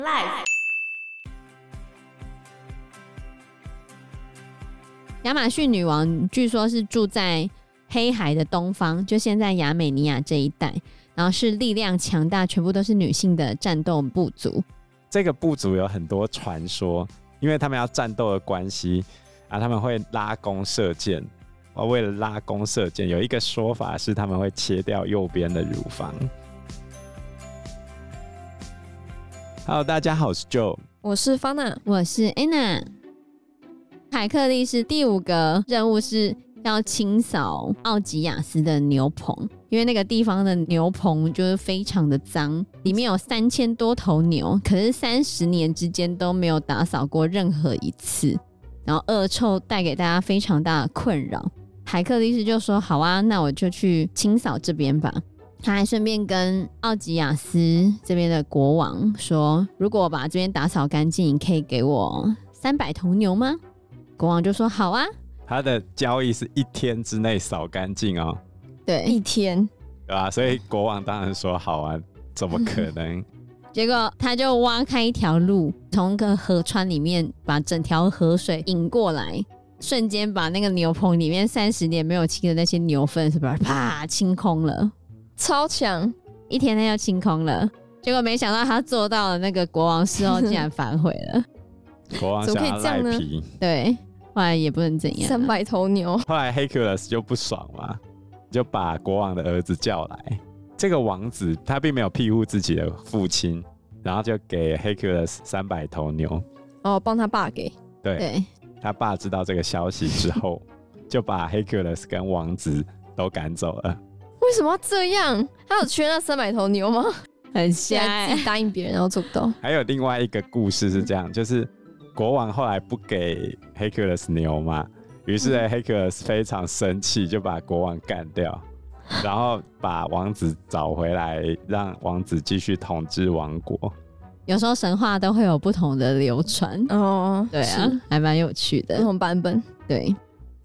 Life。亚马逊女王据说是住在黑海的东方，就现在亚美尼亚这一带，然后是力量强大，全部都是女性的战斗部族。这个部族有很多传说，因为他们要战斗的关系啊，他们会拉弓射箭。哦，为了拉弓射箭，有一个说法是他们会切掉右边的乳房。Hello，大家好，我是 Joe，我是 Fana，我是 Anna。海克力士第五个任务是要清扫奥吉亚斯的牛棚，因为那个地方的牛棚就是非常的脏，里面有三千多头牛，可是三十年之间都没有打扫过任何一次，然后恶臭带给大家非常大的困扰。海克力士就说：“好啊，那我就去清扫这边吧。”他还顺便跟奥吉亚斯这边的国王说：“如果我把这边打扫干净，你可以给我三百头牛吗？”国王就说：“好啊。”他的交易是一天之内扫干净哦。对，一天，对吧？所以国王当然说：“好啊，怎么可能？” 结果他就挖开一条路，从个河川里面把整条河水引过来，瞬间把那个牛棚里面三十年没有清的那些牛粪，是不是啪清空了？超强！一天内就清空了。结果没想到他做到了，那个国王事后 竟然反悔了。国王怎么可以这样呢？对。后来也不能怎样，三百头牛。后来黑克勒斯就不爽嘛，就把国王的儿子叫来。这个王子他并没有庇护自己的父亲，然后就给黑克勒斯三百头牛。哦，帮他爸给。对，对他爸知道这个消息之后，就把黑克勒斯跟王子都赶走了。为什么要这样？他有缺那三百头牛吗？很瞎、欸，自己答应别人然后做不到。还有另外一个故事是这样，就是。国王后来不给黑克勒斯牛嘛，于是呢，黑克勒斯非常生气，就把国王干掉，然后把王子找回来，让王子继续统治王国。有时候神话都会有不同的流传哦，对啊，还蛮有趣的，不同版本。对，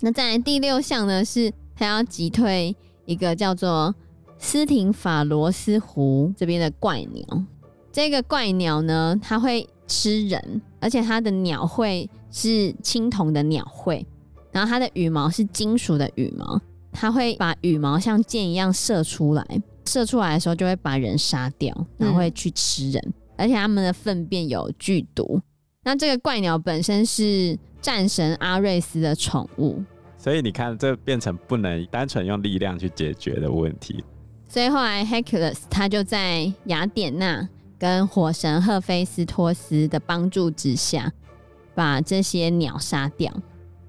那再来第六项呢，是他要击退一个叫做斯廷法罗斯湖这边的怪鸟。这个怪鸟呢，它会吃人，而且它的鸟喙是青铜的鸟喙，然后它的羽毛是金属的羽毛，它会把羽毛像箭一样射出来，射出来的时候就会把人杀掉，然后会去吃人，嗯、而且它们的粪便有剧毒。那这个怪鸟本身是战神阿瑞斯的宠物，所以你看，这变成不能单纯用力量去解决的问题。所以后来 Hercules 他就在雅典娜。跟火神赫菲斯托斯的帮助之下，把这些鸟杀掉。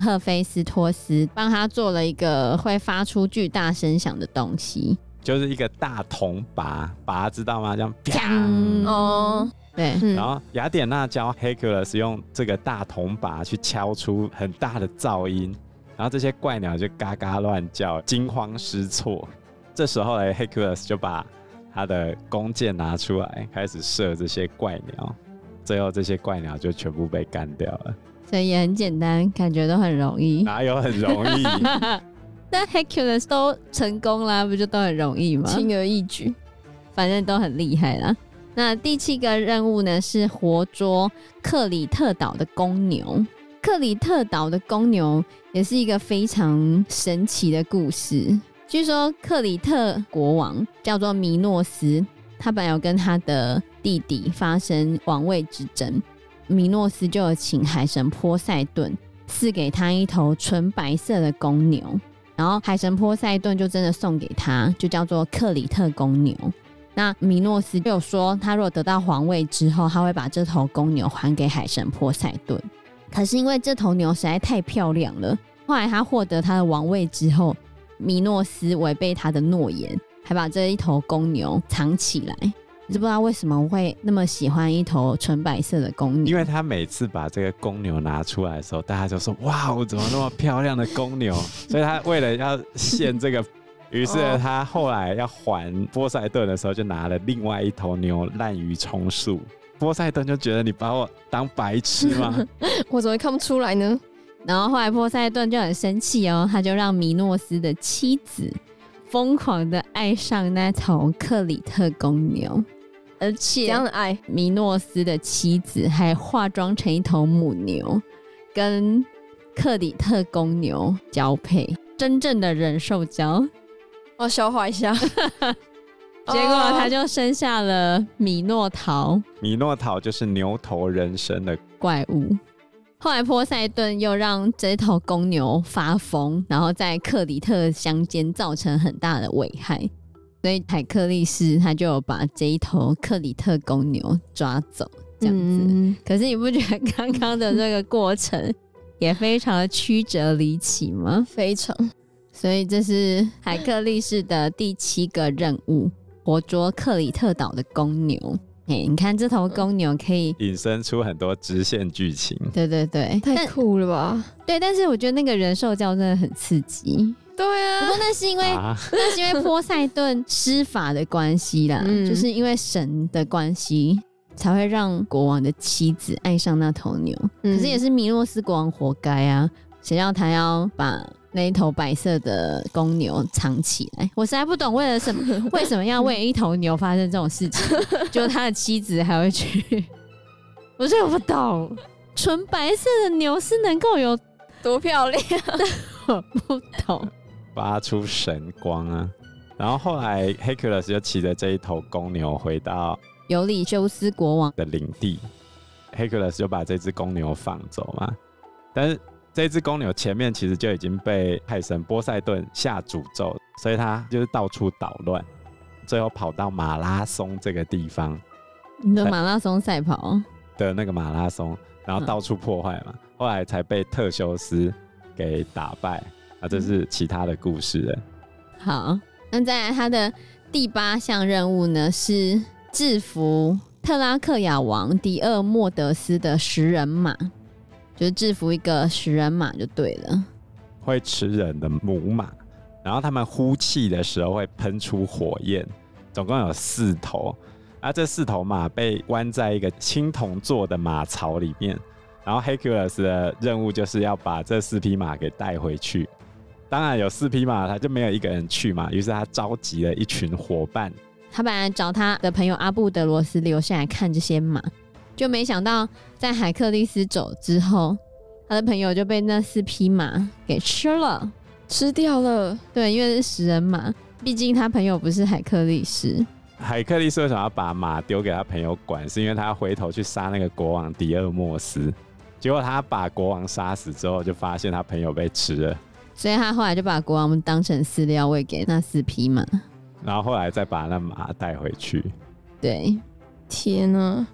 赫菲斯托斯帮他做了一个会发出巨大声响的东西，就是一个大铜拔，拔知道吗？这样啪哦，对。然后雅典娜教 Hercules 用这个大铜拔去敲出很大的噪音，然后这些怪鸟就嘎嘎乱叫，惊慌失措。这时候呢，黑克勒斯就把他的弓箭拿出来，开始射这些怪鸟，最后这些怪鸟就全部被干掉了。所以也很简单，感觉都很容易。哪有很容易？那 Hercules 都成功啦，不就都很容易吗？轻而易举，反正都很厉害啦。那第七个任务呢，是活捉克里特岛的公牛。克里特岛的公牛也是一个非常神奇的故事。据说克里特国王叫做米诺斯，他本来有跟他的弟弟发生王位之争，米诺斯就有请海神波塞顿赐给他一头纯白色的公牛，然后海神波塞顿就真的送给他，就叫做克里特公牛。那米诺斯就说，他如果得到皇位之后，他会把这头公牛还给海神波塞顿。可是因为这头牛实在太漂亮了，后来他获得他的王位之后。米诺斯违背他的诺言，还把这一头公牛藏起来。你知不知道为什么会那么喜欢一头纯白色的公牛？因为他每次把这个公牛拿出来的时候，大家就说：“哇，我怎么那么漂亮的公牛？”所以他为了要献这个，于是他后来要还波塞顿的时候，就拿了另外一头牛滥竽充数。波塞顿就觉得你把我当白痴吗？我怎么会看不出来呢？然后后来波塞顿就很生气哦，他就让米诺斯的妻子疯狂的爱上那头克里特公牛。而且这且样的爱，米诺斯的妻子还化妆成一头母牛，跟克里特公牛交配，真正的人兽交。我消化一下。结果他就生下了米诺陶米诺陶就是牛头人身的怪物。后来波塞顿又让这头公牛发疯，然后在克里特乡间造成很大的危害，所以海克力士他就把这一头克里特公牛抓走，这样子。嗯、可是你不觉得刚刚的这个过程 也非常的曲折离奇吗？非常。所以这是海克力士的第七个任务。活捉克里特岛的公牛，哎、欸，你看这头公牛可以引申出很多支线剧情。对对对，太酷了吧？对，但是我觉得那个人兽交真的很刺激。对啊，不过那是因为、啊、那是因为波塞顿施法的关系啦，嗯、就是因为神的关系才会让国王的妻子爱上那头牛。嗯、可是也是米洛斯国王活该啊，谁要他要把。那一头白色的公牛藏起来，我实在不懂为了什么，为什么要为一头牛发生这种事情？就他的妻子还会去，我真的不懂，纯白色的牛是能够有多漂亮？我不懂，发出神光啊！然后后来黑克勒斯就骑着这一头公牛回到尤里修斯国王的领地，黑克勒斯就把这只公牛放走嘛，但是。这只公牛前面其实就已经被海神波塞顿下诅咒，所以他就是到处捣乱，最后跑到马拉松这个地方，你的马拉松赛跑的那个马拉松，然后到处破坏嘛，嗯、后来才被特修斯给打败。啊，这是其他的故事了。好，那再来他的第八项任务呢，是制服特拉克亚王迪厄莫德斯的食人马。就是制服一个食人马就对了，会吃人的母马，然后他们呼气的时候会喷出火焰，总共有四头，啊这四头马被关在一个青铜做的马槽里面，然后 Hercules 的任务就是要把这四匹马给带回去。当然有四匹马，他就没有一个人去嘛，于是他召集了一群伙伴，他本来找他的朋友阿布德罗斯留下来看这些马。就没想到，在海克力斯走之后，他的朋友就被那四匹马给吃了，吃掉了。对，因为是食人马，毕竟他朋友不是海克力斯。海克力斯为什么要把马丢给他朋友管？是因为他要回头去杀那个国王迪厄莫斯。结果他把国王杀死之后，就发现他朋友被吃了，所以他后来就把国王当成饲料喂给那四匹马，然后后来再把那马带回去。对，天哪！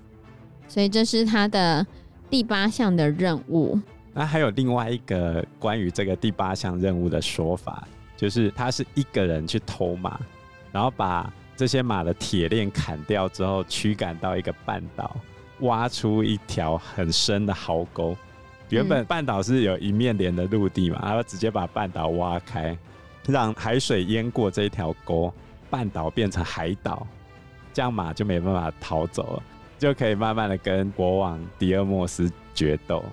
所以这是他的第八项的任务。那还有另外一个关于这个第八项任务的说法，就是他是一个人去偷马，然后把这些马的铁链砍掉之后，驱赶到一个半岛，挖出一条很深的壕沟。原本半岛是有一面连的陆地嘛，然后直接把半岛挖开，让海水淹过这一条沟，半岛变成海岛，这样马就没办法逃走了。就可以慢慢的跟国王迪厄莫斯决斗，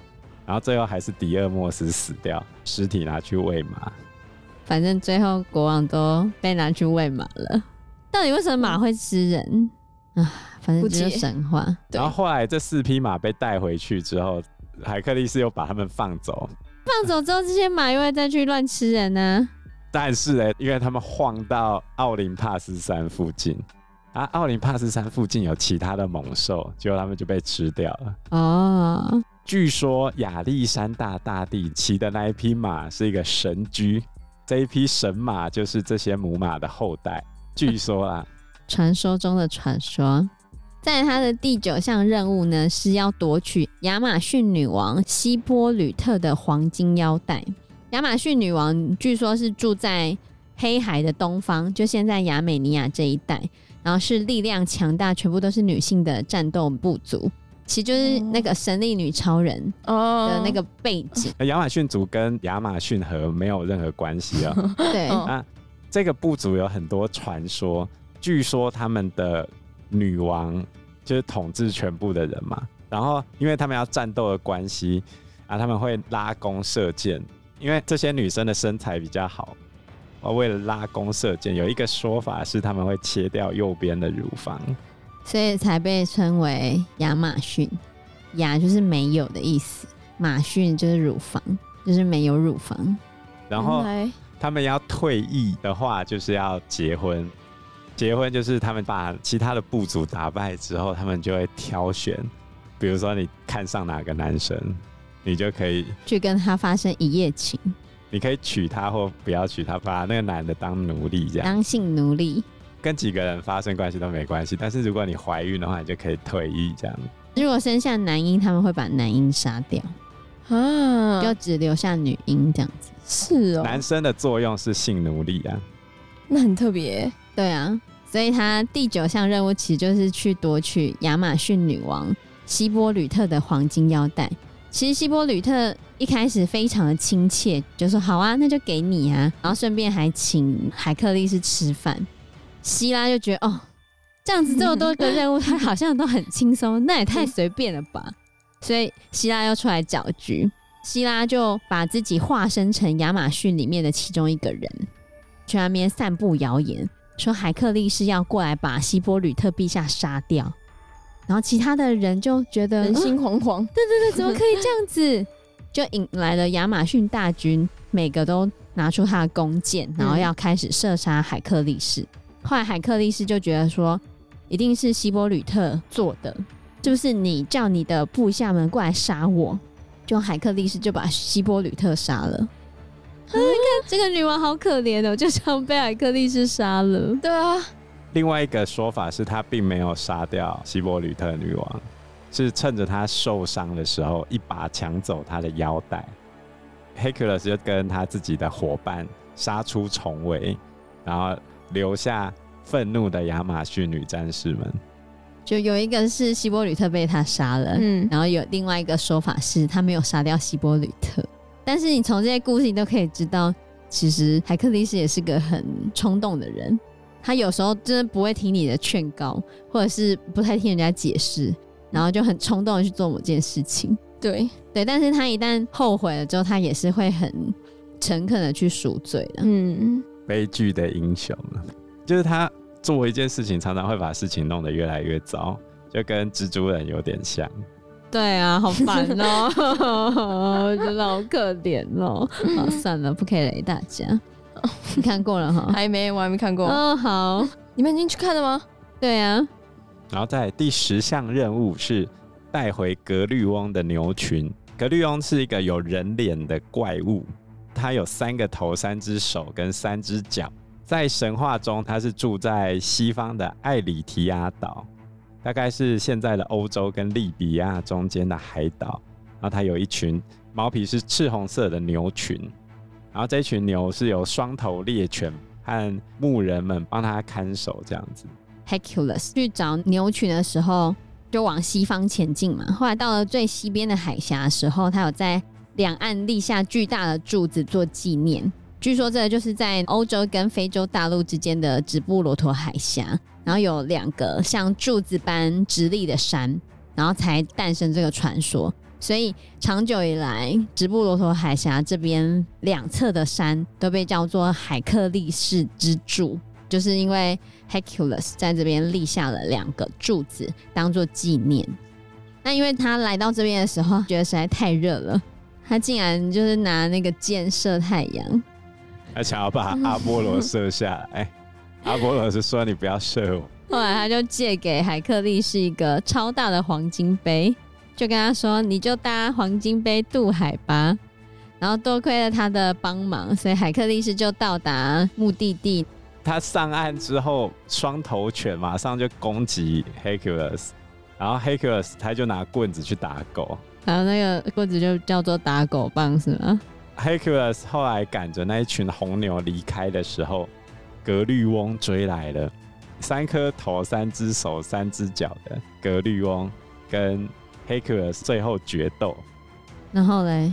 然后最后还是迪厄莫斯死掉，尸体拿去喂马。反正最后国王都被拿去喂马了。到底为什么马会吃人啊？反正就是神话。然后后来这四匹马被带回去之后，海克力斯又把他们放走。放走之后，这些马又会再去乱吃人呢、啊？但是呢，因为他们晃到奥林帕斯山附近。啊，奥林帕斯山附近有其他的猛兽，结果他们就被吃掉了。哦，据说亚历山大大帝骑的那一匹马是一个神驹，这一匹神马就是这些母马的后代。据说啊，传说中的传说，在他的第九项任务呢，是要夺取亚马逊女王希波吕特的黄金腰带。亚马逊女王据说是住在黑海的东方，就现在亚美尼亚这一带。然后是力量强大，全部都是女性的战斗部族，其实就是那个神力女超人的那个背景。亚马逊族跟亚马逊河没有任何关系啊。对啊，这个部族有很多传说，据说他们的女王就是统治全部的人嘛。然后因为他们要战斗的关系啊，他们会拉弓射箭，因为这些女生的身材比较好。为了拉弓射箭，有一个说法是他们会切掉右边的乳房，所以才被称为亚马逊。亚就是没有的意思，马逊就是乳房，就是没有乳房。然后他们要退役的话，就是要结婚。结婚就是他们把其他的部族打败之后，他们就会挑选，比如说你看上哪个男生，你就可以去跟他发生一夜情。你可以娶她或不要娶她，把那个男的当奴隶这样。当性奴隶，跟几个人发生关系都没关系。但是如果你怀孕的话，你就可以退役这样。如果生下男婴，他们会把男婴杀掉啊，就只留下女婴这样子。是哦，男生的作用是性奴隶啊，那很特别。对啊，所以他第九项任务其实就是去夺取亚马逊女王希波吕特的黄金腰带。其实希波吕特一开始非常的亲切，就说好啊，那就给你啊，然后顺便还请海克力士吃饭。希拉就觉得哦，这样子这么多个任务，他好像都很轻松，那也太随便了吧。所以希拉又出来搅局，希拉就把自己化身成亚马逊里面的其中一个人，去那边散布谣言，说海克力士要过来把希波吕特陛下杀掉。然后其他的人就觉得人心惶惶，对对对，怎么可以这样子？就引来了亚马逊大军，每个都拿出他的弓箭，然后要开始射杀海克力士。后来海克力士就觉得说，一定是希波吕特做的，就是你叫你的部下们过来杀我。就海克力士就把希波吕特杀了。啊，看这个女王好可怜哦，就这样被海克力士杀了。对啊。另外一个说法是他并没有杀掉希波吕特女王，是趁着他受伤的时候一把抢走他的腰带。黑克勒斯就跟他自己的伙伴杀出重围，然后留下愤怒的亚马逊女战士们。就有一个是希波吕特被他杀了，嗯，然后有另外一个说法是他没有杀掉希波吕特。但是你从这些故事你都可以知道，其实海克力士也是个很冲动的人。他有时候真的不会听你的劝告，或者是不太听人家解释，然后就很冲动的去做某件事情。对对，但是他一旦后悔了之后，他也是会很诚恳的去赎罪的。嗯，悲剧的英雄，就是他做一件事情，常常会把事情弄得越来越糟，就跟蜘蛛人有点像。对啊，好烦哦，真的好可怜哦。好，算了，不可以雷大家。你看过了哈？还没，我还没看过。哦，好，你们已经去看了吗？对啊。然后在第十项任务是带回格律翁的牛群。格律翁是一个有人脸的怪物，它有三个头、三只手跟三只脚。在神话中，它是住在西方的艾里提亚岛，大概是现在的欧洲跟利比亚中间的海岛。然后它有一群毛皮是赤红色的牛群。然后这群牛是由双头猎犬和牧人们帮他看守，这样子。Hercules 去找牛群的时候，就往西方前进嘛。后来到了最西边的海峡的时候，他有在两岸立下巨大的柱子做纪念。据说这个就是在欧洲跟非洲大陆之间的直布罗陀海峡，然后有两个像柱子般直立的山，然后才诞生这个传说。所以长久以来，直布罗陀海峡这边两侧的山都被叫做海克力士之柱，就是因为 Hercules 在这边立下了两个柱子当做纪念。那因为他来到这边的时候，觉得实在太热了，他竟然就是拿那个箭射太阳，他想要把阿波罗射下来。阿波罗是说：“你不要射我。”后来他就借给海克力士一个超大的黄金杯。就跟他说，你就搭黄金杯渡海吧。然后多亏了他的帮忙，所以海克力士就到达目的地。他上岸之后，双头犬马上就攻击 Hercules，然后 Hercules 他就拿棍子去打狗，然后那个棍子就叫做打狗棒，是吗？Hercules 后来赶着那一群红牛离开的时候，格律翁追来了，三颗头、三只手、三只脚的格律翁跟。Hercules 最后决斗，然后嘞，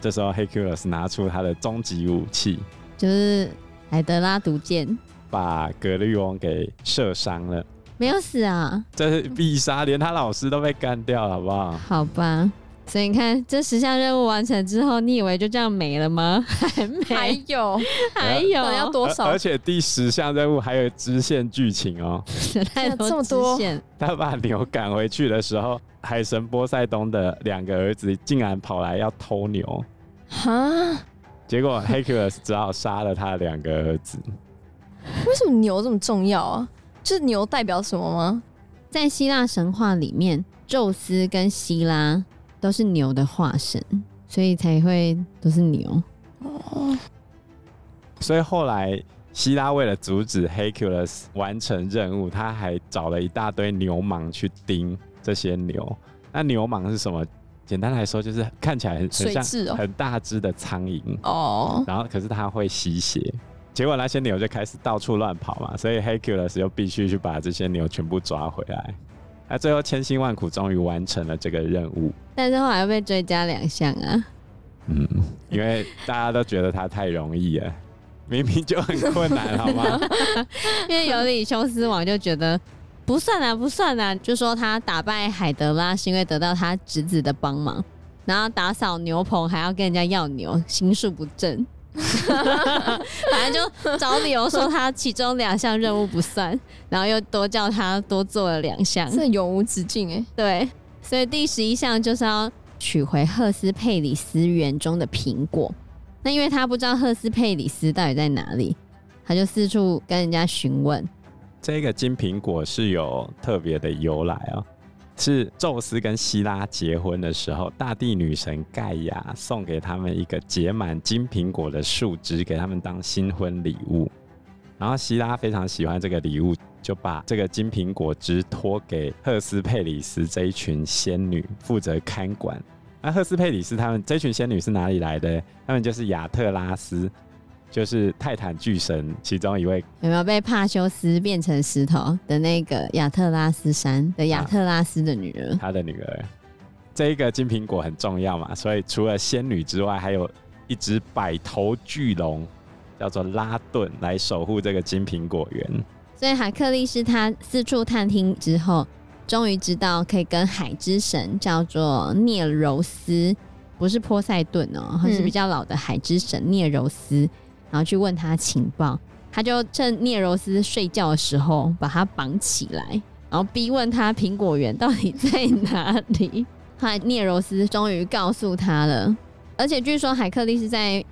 这时候 Hercules 拿出他的终极武器，就是海德拉毒箭，把格律翁给射伤了。没有死啊？这是必杀，连他老师都被干掉了，好不好？好吧。所以你看，这十项任务完成之后，你以为就这样没了吗？还没，还有还有要多少？而且第十项任务还有支线剧情哦，太多这么多。他把牛赶回去的时候，海神波塞冬的两个儿子竟然跑来要偷牛，哈！结果 Hercules 只好杀了他的两个儿子。为什么牛这么重要啊？就是牛代表什么吗？在希腊神话里面，宙斯跟希拉。都是牛的化身，所以才会都是牛。哦，所以后来希拉为了阻止 Hercules 完成任务，他还找了一大堆牛氓去盯这些牛。那牛氓是什么？简单来说，就是看起来很很像很大只的苍蝇哦。然后可是它会吸血，结果那些牛就开始到处乱跑嘛，所以 Hercules 又必须去把这些牛全部抓回来。那最后千辛万苦终于完成了这个任务，但是后来又被追加两项啊。嗯，因为大家都觉得他太容易了，明明就很困难，好吗？因为尤里修斯王就觉得不算啊，不算啊，就说他打败海德拉是因为得到他侄子的帮忙，然后打扫牛棚还要跟人家要牛，心术不正。反正就找理由说他其中两项任务不算，然后又多叫他多做了两项，这永无止境哎。对，所以第十一项就是要取回赫斯佩里斯园中的苹果。那因为他不知道赫斯佩里斯到底在哪里，他就四处跟人家询问。这个金苹果是有特别的由来哦。是宙斯跟希拉结婚的时候，大地女神盖亚送给他们一个结满金苹果的树枝，给他们当新婚礼物。然后希拉非常喜欢这个礼物，就把这个金苹果枝托给赫斯佩里斯这一群仙女负责看管。那赫斯佩里斯他们这群仙女是哪里来的？他们就是亚特拉斯。就是泰坦巨神其中一位，有没有被帕修斯变成石头的那个亚特拉斯山的亚特拉斯的女儿？啊、他的女儿，这一个金苹果很重要嘛，所以除了仙女之外，还有一只百头巨龙，叫做拉顿来守护这个金苹果园。所以海克力士他四处探听之后，终于知道可以跟海之神叫做涅柔斯，不是波塞顿哦，而是比较老的海之神涅柔斯。嗯然后去问他情报，他就趁聂柔斯睡觉的时候把他绑起来，然后逼问他苹果园到底在哪里。后来聂柔斯终于告诉他了，而且据说海克力是在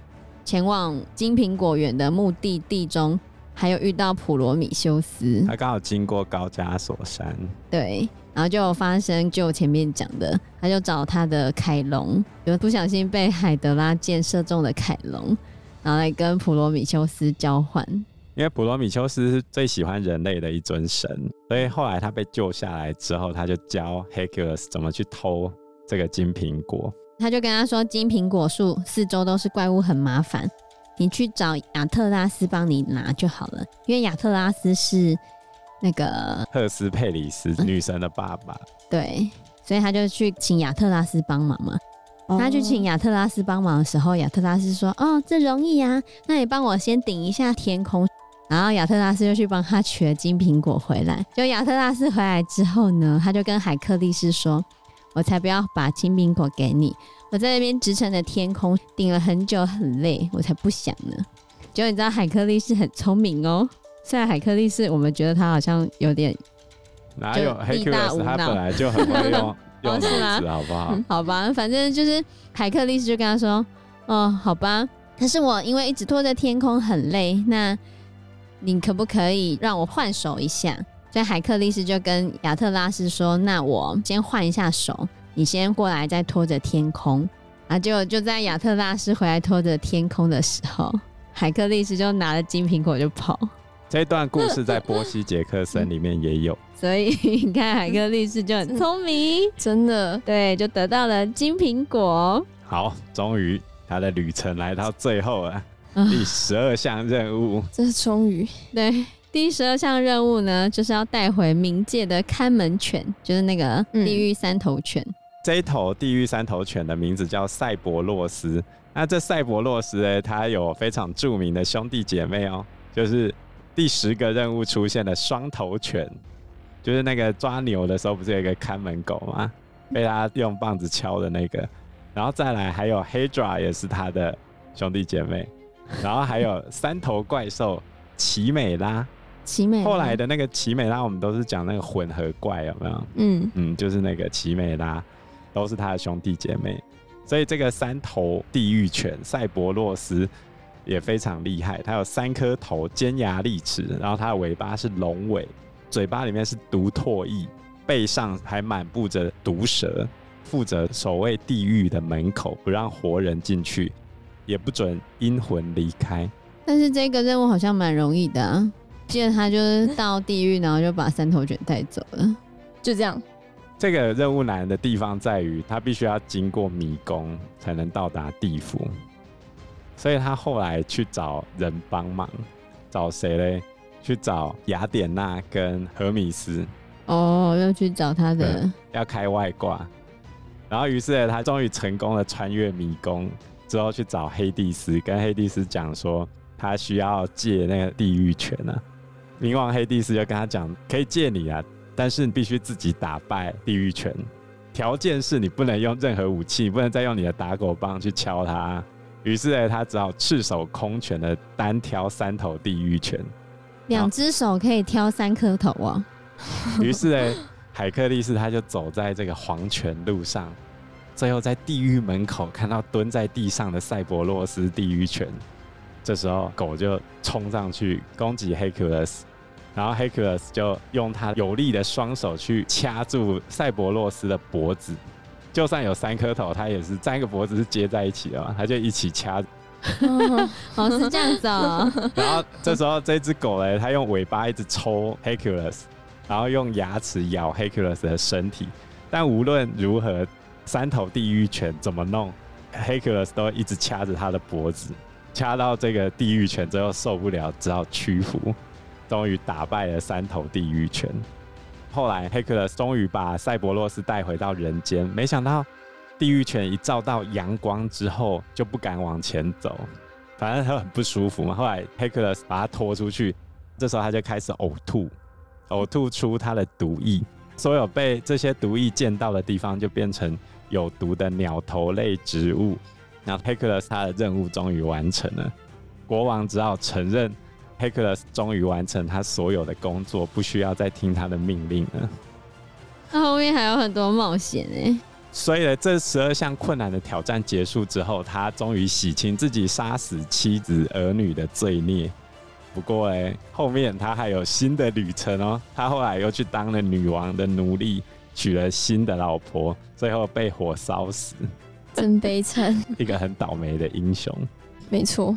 前往金苹果园的目的地中，还有遇到普罗米修斯，他刚好经过高加索山，对，然后就发生就前面讲的，他就找他的凯龙，就不小心被海德拉箭射中的凯龙。然后来跟普罗米修斯交换，因为普罗米修斯是最喜欢人类的一尊神，所以后来他被救下来之后，他就教 Hercules 怎么去偷这个金苹果。他就跟他说，金苹果树四周都是怪物，很麻烦，你去找亚特拉斯帮你拿就好了。因为亚特拉斯是那个赫斯佩里斯女神的爸爸，对，所以他就去请亚特拉斯帮忙嘛。他去请亚特拉斯帮忙的时候，亚特拉斯说：“哦，这容易啊，那你帮我先顶一下天空。”然后亚特拉斯就去帮他取了金苹果回来。就亚特拉斯回来之后呢，他就跟海克力士说：“我才不要把金苹果给你，我在那边直成的天空顶了很久，很累，我才不想呢。”结果你知道海克力士很聪明哦，虽然海克力士我们觉得他好像有点哪有力大无脑，他本来就很会用。哦，是吗？好不好？好吧，反正就是海克力士就跟他说：“哦，好吧，可是我因为一直拖着天空很累，那你可不可以让我换手一下？”所以海克力士就跟亚特拉斯说：“那我先换一下手，你先过来再拖着天空。”啊，结果就在亚特拉斯回来拖着天空的时候，海克力士就拿了金苹果就跑。这一段故事在波西·杰克森里面也有，所以你看海克律师就很聪明，真的，对，就得到了金苹果。好，终于他的旅程来到最后了，啊、第十二项任务，这是终于，对，第十二项任务呢，就是要带回冥界的看门犬，就是那个地狱三头犬。嗯、这一头地狱三头犬的名字叫赛博洛斯。那这赛博洛斯呢，它有非常著名的兄弟姐妹哦，就是。第十个任务出现的双头犬，就是那个抓牛的时候，不是有一个看门狗吗？被他用棒子敲的那个。然后再来还有 Hydra 也是他的兄弟姐妹，然后还有三头怪兽奇美拉。奇美后来的那个奇美拉，我们都是讲那个混合怪，有没有？嗯嗯，就是那个奇美拉，都是他的兄弟姐妹。所以这个三头地狱犬赛博洛斯也非常厉害，它有三颗头，尖牙利齿，然后它的尾巴是龙尾，嘴巴里面是毒唾液，背上还满布着毒蛇，负责守卫地狱的门口，不让活人进去，也不准阴魂离开。但是这个任务好像蛮容易的啊。记得他就是到地狱，然后就把三头犬带走了，就这样。这个任务难的地方在于，他必须要经过迷宫才能到达地府，所以他后来去找人帮忙，找谁嘞？去找雅典娜跟荷米斯。哦，要去找他的，要开外挂。然后于是他终于成功的穿越迷宫，之后去找黑帝斯，跟黑帝斯讲说，他需要借那个地狱犬啊。冥王黑帝斯就跟他讲，可以借你啊，但是你必须自己打败地狱犬，条件是你不能用任何武器，不能再用你的打狗棒去敲他。于是呢，他只好赤手空拳的单挑三头地狱犬，两只手可以挑三颗头啊。于是呢，海克力士他就走在这个黄泉路上，最后在地狱门口看到蹲在地上的赛博洛斯地狱犬。这时候狗就冲上去攻击黑克勒斯，然后黑克勒斯就用他有力的双手去掐住赛博洛斯的脖子，就算有三颗头，它也是三个脖子是接在一起的嘛，它就一起掐。哦，是这样子哦。然后这时候这只狗呢，它用尾巴一直抽 Hercules，，然后用牙齿咬 Hercules 的身体，但无论如何，三头地狱犬怎么弄，，Hercules 都一直掐着它的脖子。掐到这个地狱犬，最后受不了，只好屈服，终于打败了三头地狱犬。后来，黑克勒斯终于把赛博洛斯带回到人间，没想到地狱犬一照到阳光之后就不敢往前走，反正他很不舒服嘛。后来，黑克勒斯把他拖出去，这时候他就开始呕吐，呕吐出他的毒液，所有被这些毒液溅到的地方就变成有毒的鸟头类植物。那黑克勒斯他的任务终于完成了，国王只好承认黑克勒斯终于完成他所有的工作，不需要再听他的命令了。那后面还有很多冒险哎，所以呢，这十二项困难的挑战结束之后，他终于洗清自己杀死妻子儿女的罪孽。不过哎，后面他还有新的旅程哦，他后来又去当了女王的奴隶，娶了新的老婆，最后被火烧死。真悲惨，一个很倒霉的英雄。没错。